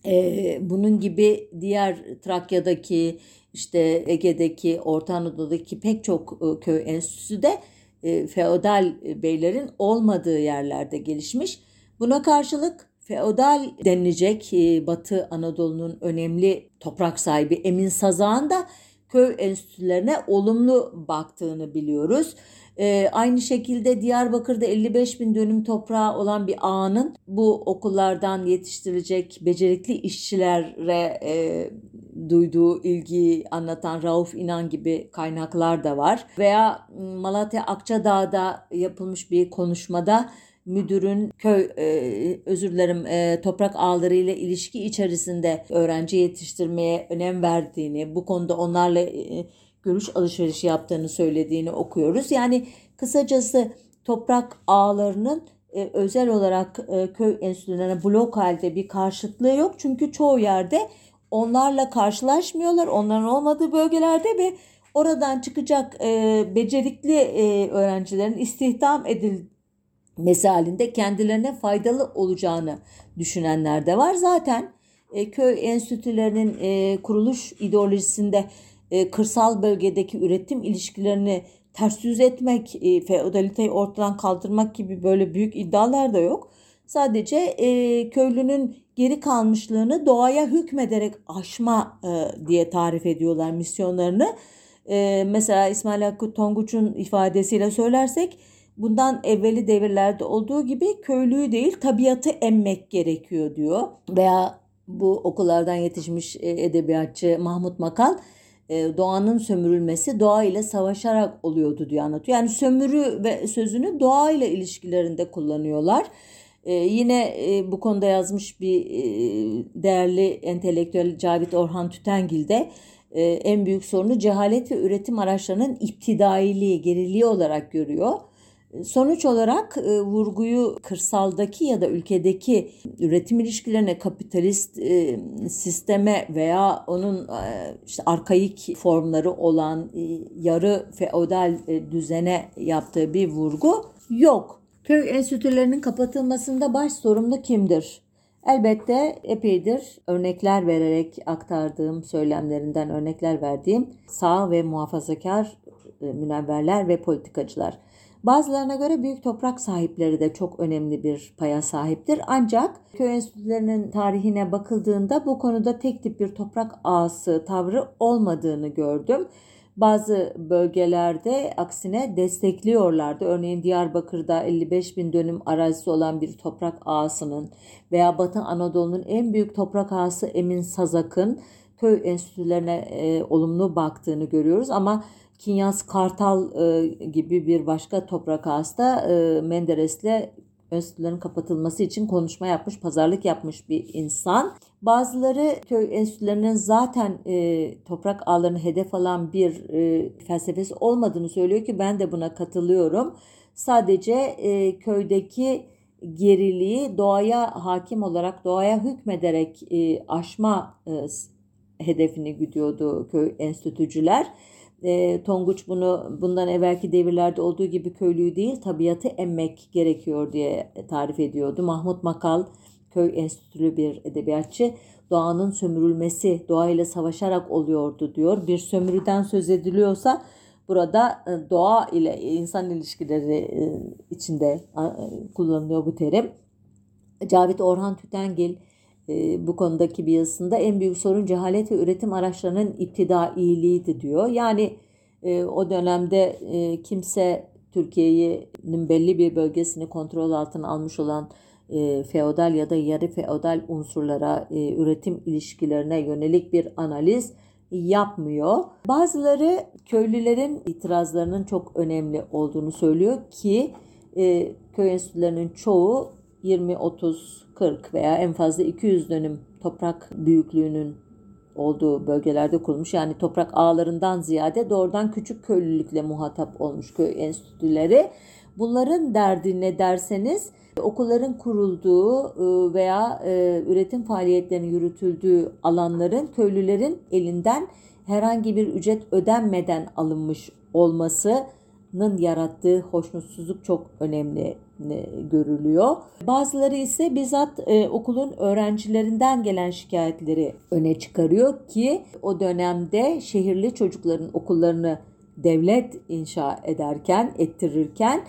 E, bunun gibi diğer Trakya'daki işte Ege'deki, Orta Anadolu'daki pek çok e, köy enstitüsü de e, feodal beylerin olmadığı yerlerde gelişmiş. Buna karşılık feodal denilecek e, Batı Anadolu'nun önemli toprak sahibi Emin Sazağ'ın da köy enstitülerine olumlu baktığını biliyoruz. Ee, aynı şekilde Diyarbakır'da 55 bin dönüm toprağı olan bir ağanın bu okullardan yetiştirilecek becerikli işçilere e, duyduğu ilgiyi anlatan Rauf İnan gibi kaynaklar da var. Veya Malatya Akçadağ'da yapılmış bir konuşmada müdürün köy e, özür dilerim e, toprak ağları ile ilişki içerisinde öğrenci yetiştirmeye önem verdiğini, bu konuda onlarla e, görüş alışverişi yaptığını söylediğini okuyoruz. Yani kısacası toprak ağlarının e, özel olarak e, köy enstitülerine blok halde bir karşıtlığı yok. Çünkü çoğu yerde onlarla karşılaşmıyorlar. Onların olmadığı bölgelerde ve oradan çıkacak e, becerikli e, öğrencilerin istihdam edilmesi halinde kendilerine faydalı olacağını düşünenler de var. Zaten e, köy enstitülerinin e, kuruluş ideolojisinde e, kırsal bölgedeki üretim ilişkilerini ters yüz etmek, e, feodaliteyi ortadan kaldırmak gibi böyle büyük iddialar da yok. Sadece e, köylünün geri kalmışlığını doğaya hükmederek aşma e, diye tarif ediyorlar misyonlarını. E, mesela İsmail Hakkı Tonguç'un ifadesiyle söylersek bundan evveli devirlerde olduğu gibi köylüyü değil tabiatı emmek gerekiyor diyor. Veya bu okullardan yetişmiş e, edebiyatçı Mahmut Makal doğanın sömürülmesi doğa ile savaşarak oluyordu diye anlatıyor. Yani sömürü ve sözünü doğa ile ilişkilerinde kullanıyorlar. Ee, yine e, bu konuda yazmış bir e, değerli entelektüel Cavit Orhan Tütengil de e, en büyük sorunu cehalet ve üretim araçlarının iptidailiği, geriliği olarak görüyor. Sonuç olarak e, vurguyu kırsaldaki ya da ülkedeki üretim ilişkilerine kapitalist e, sisteme veya onun e, işte arkaik formları olan e, yarı feodal e, düzene yaptığı bir vurgu yok. Köy enstitülerinin kapatılmasında baş sorumlu kimdir? Elbette epeydir örnekler vererek aktardığım söylemlerinden örnekler verdiğim sağ ve muhafazakar e, münevverler ve politikacılar. Bazılarına göre büyük toprak sahipleri de çok önemli bir paya sahiptir. Ancak köy enstitülerinin tarihine bakıldığında bu konuda tek tip bir toprak ağası tavrı olmadığını gördüm. Bazı bölgelerde aksine destekliyorlardı. Örneğin Diyarbakır'da 55 bin dönüm arazisi olan bir toprak ağasının veya Batı Anadolu'nun en büyük toprak ağası Emin Sazak'ın köy enstitülerine e, olumlu baktığını görüyoruz. Ama Kinyas Kartal e, gibi bir başka toprak ağası e, Menderes'le enstitülerin kapatılması için konuşma yapmış, pazarlık yapmış bir insan. Bazıları köy enstitülerinin zaten e, toprak ağlarını hedef alan bir e, felsefesi olmadığını söylüyor ki ben de buna katılıyorum. Sadece e, köydeki geriliği doğaya hakim olarak, doğaya hükmederek e, aşma e, hedefini güdüyordu köy enstitücüler. E, Tonguç bunu bundan evvelki devirlerde olduğu gibi köylüyü değil tabiatı emmek gerekiyor diye tarif ediyordu. Mahmut Makal köy enstitülü bir edebiyatçı doğanın sömürülmesi doğayla savaşarak oluyordu diyor. Bir sömürüden söz ediliyorsa burada e, doğa ile insan ilişkileri e, içinde e, kullanılıyor bu terim. Cavit Orhan Tütengil bu konudaki bir yazısında en büyük sorun cehalet ve üretim araçlarının iptidailiğiydi diyor. Yani o dönemde kimse Türkiye'nin belli bir bölgesini kontrol altına almış olan e, feodal ya da yarı feodal unsurlara, e, üretim ilişkilerine yönelik bir analiz yapmıyor. Bazıları köylülerin itirazlarının çok önemli olduğunu söylüyor ki e, köy enstitülerinin çoğu 20, 30, 40 veya en fazla 200 dönüm toprak büyüklüğünün olduğu bölgelerde kurulmuş. Yani toprak ağlarından ziyade doğrudan küçük köylülükle muhatap olmuş köy enstitüleri. Bunların derdi ne derseniz okulların kurulduğu e, veya e, üretim faaliyetlerinin yürütüldüğü alanların köylülerin elinden herhangi bir ücret ödenmeden alınmış olmasının yarattığı hoşnutsuzluk çok önemli görülüyor. Bazıları ise bizzat e, okulun öğrencilerinden gelen şikayetleri öne çıkarıyor ki o dönemde şehirli çocukların okullarını devlet inşa ederken, ettirirken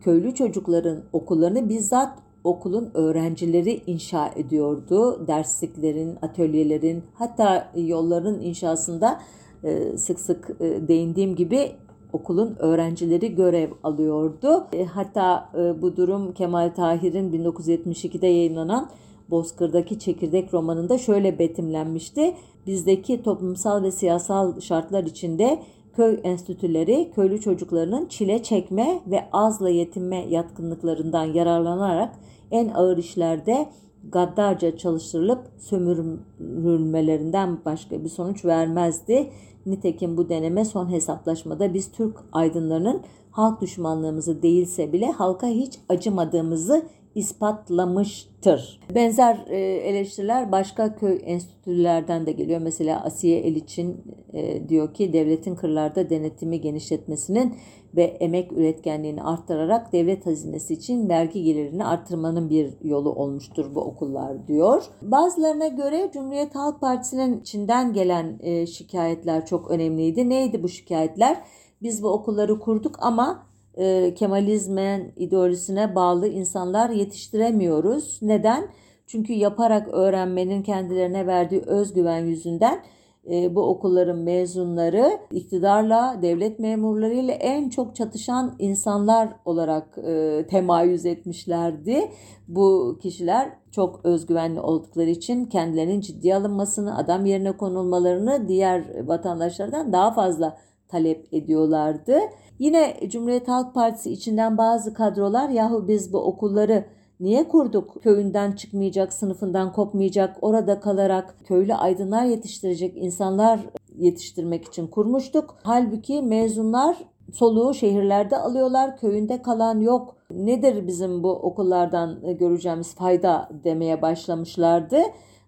köylü çocukların okullarını bizzat okulun öğrencileri inşa ediyordu. Dersliklerin, atölyelerin hatta yolların inşasında e, sık sık e, değindiğim gibi okulun öğrencileri görev alıyordu. E, hatta bu durum Kemal Tahir'in 1972'de yayınlanan Bozkır'daki Çekirdek romanında şöyle betimlenmişti. Bizdeki toplumsal ve siyasal şartlar içinde köy enstitüleri köylü çocuklarının çile çekme ve azla yetinme yatkınlıklarından yararlanarak en ağır işlerde gaddarca çalıştırılıp sömürülmelerinden başka bir sonuç vermezdi. Nitekim bu deneme son hesaplaşmada biz Türk aydınlarının halk düşmanlığımızı değilse bile halka hiç acımadığımızı ispatlamıştır. Benzer e, eleştiriler başka köy enstitülerden de geliyor. Mesela Asiye Eliç'in e, diyor ki devletin kırlarda denetimi genişletmesinin ve emek üretkenliğini arttırarak devlet hazinesi için vergi gelirini arttırmanın bir yolu olmuştur bu okullar diyor. Bazılarına göre Cumhuriyet Halk Partisi'nin içinden gelen e, şikayetler çok önemliydi. Neydi bu şikayetler? Biz bu okulları kurduk ama e, Kemalizmen ideolojisine bağlı insanlar yetiştiremiyoruz. Neden? Çünkü yaparak öğrenmenin kendilerine verdiği özgüven yüzünden e, bu okulların mezunları iktidarla, devlet memurlarıyla en çok çatışan insanlar olarak e, temayüz etmişlerdi. Bu kişiler çok özgüvenli oldukları için kendilerinin ciddiye alınmasını, adam yerine konulmalarını diğer vatandaşlardan daha fazla talep ediyorlardı. Yine Cumhuriyet Halk Partisi içinden bazı kadrolar yahu biz bu okulları niye kurduk? Köyünden çıkmayacak, sınıfından kopmayacak, orada kalarak köylü aydınlar yetiştirecek insanlar yetiştirmek için kurmuştuk. Halbuki mezunlar soluğu şehirlerde alıyorlar, köyünde kalan yok. Nedir bizim bu okullardan göreceğimiz fayda demeye başlamışlardı.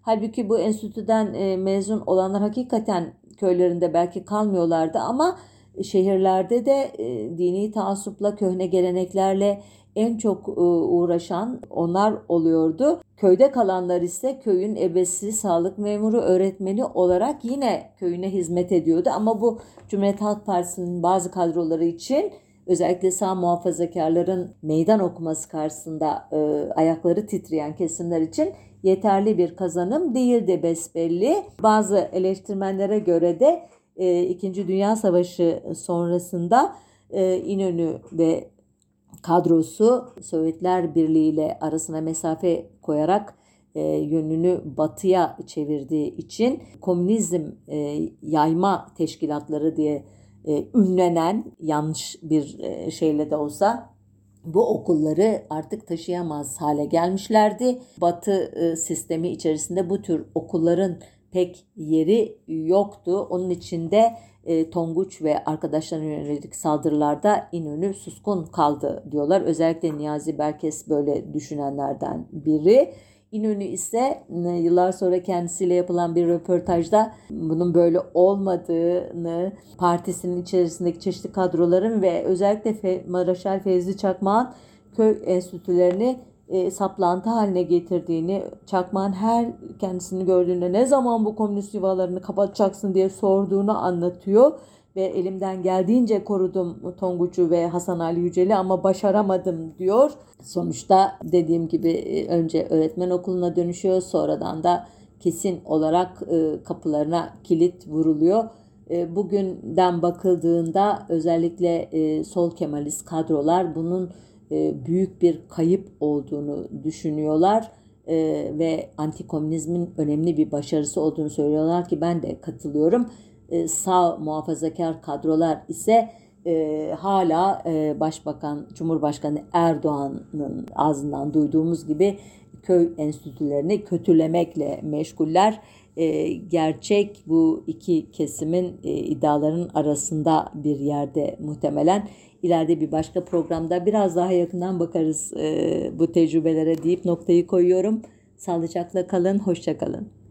Halbuki bu enstitüden e, mezun olanlar hakikaten köylerinde belki kalmıyorlardı ama şehirlerde de e, dini taassupla, köhne geleneklerle en çok e, uğraşan onlar oluyordu. Köyde kalanlar ise köyün ebesi, sağlık memuru, öğretmeni olarak yine köyüne hizmet ediyordu. Ama bu Cumhuriyet Halk Partisi'nin bazı kadroları için özellikle sağ muhafazakarların meydan okuması karşısında e, ayakları titreyen kesimler için yeterli bir kazanım değildi besbelli. Bazı eleştirmenlere göre de e, İkinci Dünya Savaşı sonrasında e, İnönü ve kadrosu Sovyetler Birliği ile arasına mesafe koyarak e, yönünü batıya çevirdiği için komünizm e, yayma teşkilatları diye e, ünlenen yanlış bir e, şeyle de olsa bu okulları artık taşıyamaz hale gelmişlerdi. Batı e, sistemi içerisinde bu tür okulların pek yeri yoktu. Onun içinde e, Tonguç ve arkadaşlarına yönelik saldırılarda İnönü suskun kaldı diyorlar. Özellikle Niyazi Berkes böyle düşünenlerden biri. İnönü ise e, yıllar sonra kendisiyle yapılan bir röportajda bunun böyle olmadığını, partisinin içerisindeki çeşitli kadroların ve özellikle Maraşal Fevzi Çakmak'ın köy enstitülerini e, saplantı haline getirdiğini, Çakmak'ın her kendisini gördüğünde ne zaman bu komünist yuvalarını kapatacaksın diye sorduğunu anlatıyor. Ve elimden geldiğince korudum Tonguç'u ve Hasan Ali Yücel'i ama başaramadım diyor. Sonuçta dediğim gibi e, önce öğretmen okuluna dönüşüyor sonradan da kesin olarak e, kapılarına kilit vuruluyor. E, bugünden bakıldığında özellikle sol Kemalist kadrolar bunun büyük bir kayıp olduğunu düşünüyorlar ve antikomünizmin önemli bir başarısı olduğunu söylüyorlar ki ben de katılıyorum. E, sağ muhafazakar kadrolar ise e, hala e, Başbakan, Cumhurbaşkanı Erdoğan'ın ağzından duyduğumuz gibi köy enstitülerini kötülemekle meşguller. E, gerçek bu iki kesimin e, iddiaların arasında bir yerde muhtemelen. İleride bir başka programda biraz daha yakından bakarız e, bu tecrübelere deyip noktayı koyuyorum. Sağlıcakla kalın, hoşça kalın.